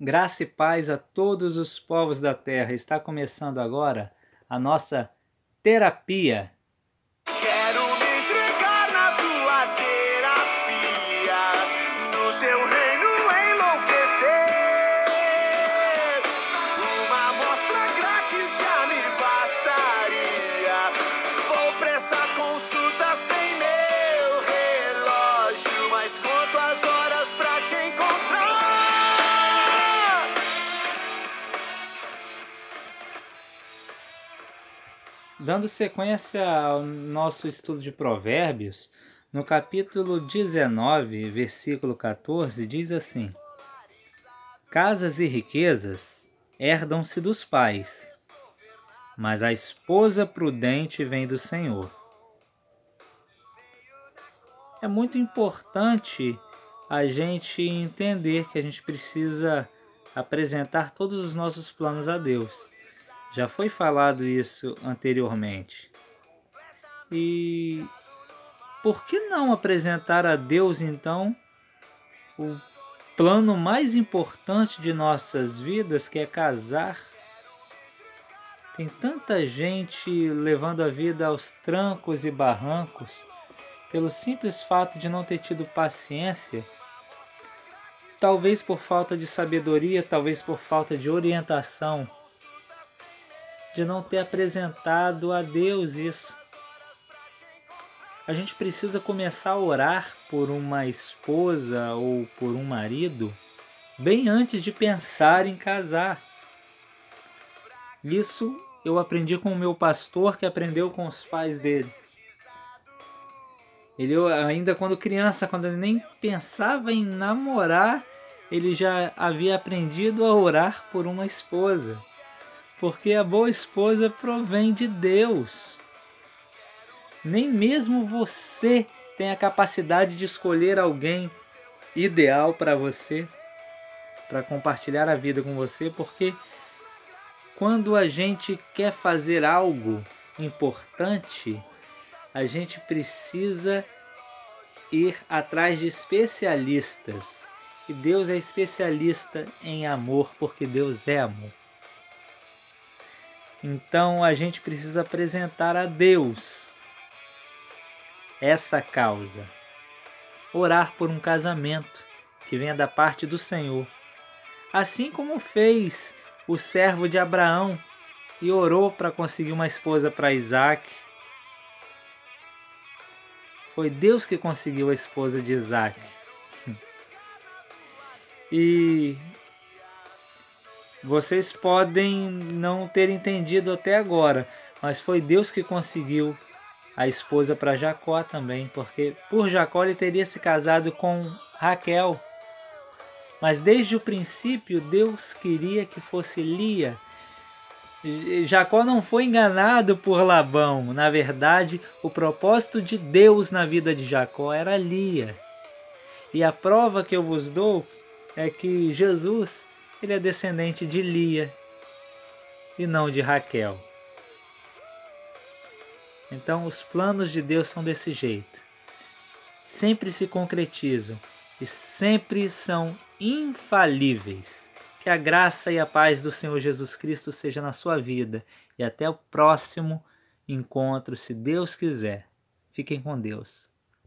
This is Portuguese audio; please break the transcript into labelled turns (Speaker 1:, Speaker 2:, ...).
Speaker 1: Graça e paz a todos os povos da terra. Está começando agora a nossa terapia. Dando sequência ao nosso estudo de Provérbios, no capítulo 19, versículo 14, diz assim: Casas e riquezas herdam-se dos pais, mas a esposa prudente vem do Senhor. É muito importante a gente entender que a gente precisa apresentar todos os nossos planos a Deus. Já foi falado isso anteriormente. E por que não apresentar a Deus então o plano mais importante de nossas vidas, que é casar? Tem tanta gente levando a vida aos trancos e barrancos pelo simples fato de não ter tido paciência, talvez por falta de sabedoria, talvez por falta de orientação de não ter apresentado a Deus isso. A gente precisa começar a orar por uma esposa ou por um marido bem antes de pensar em casar. Isso eu aprendi com o meu pastor que aprendeu com os pais dele. Ele ainda quando criança, quando ele nem pensava em namorar, ele já havia aprendido a orar por uma esposa porque a boa esposa provém de Deus. Nem mesmo você tem a capacidade de escolher alguém ideal para você, para compartilhar a vida com você, porque quando a gente quer fazer algo importante, a gente precisa ir atrás de especialistas. E Deus é especialista em amor, porque Deus é amor. Então a gente precisa apresentar a Deus essa causa. Orar por um casamento que venha da parte do Senhor. Assim como fez o servo de Abraão e orou para conseguir uma esposa para Isaac. Foi Deus que conseguiu a esposa de Isaac. E vocês podem não ter entendido até agora, mas foi Deus que conseguiu a esposa para Jacó também, porque por Jacó ele teria se casado com Raquel. Mas desde o princípio Deus queria que fosse Lia. Jacó não foi enganado por Labão. Na verdade, o propósito de Deus na vida de Jacó era Lia. E a prova que eu vos dou é que Jesus ele é descendente de Lia e não de Raquel. Então, os planos de Deus são desse jeito. Sempre se concretizam e sempre são infalíveis. Que a graça e a paz do Senhor Jesus Cristo seja na sua vida e até o próximo encontro, se Deus quiser. Fiquem com Deus.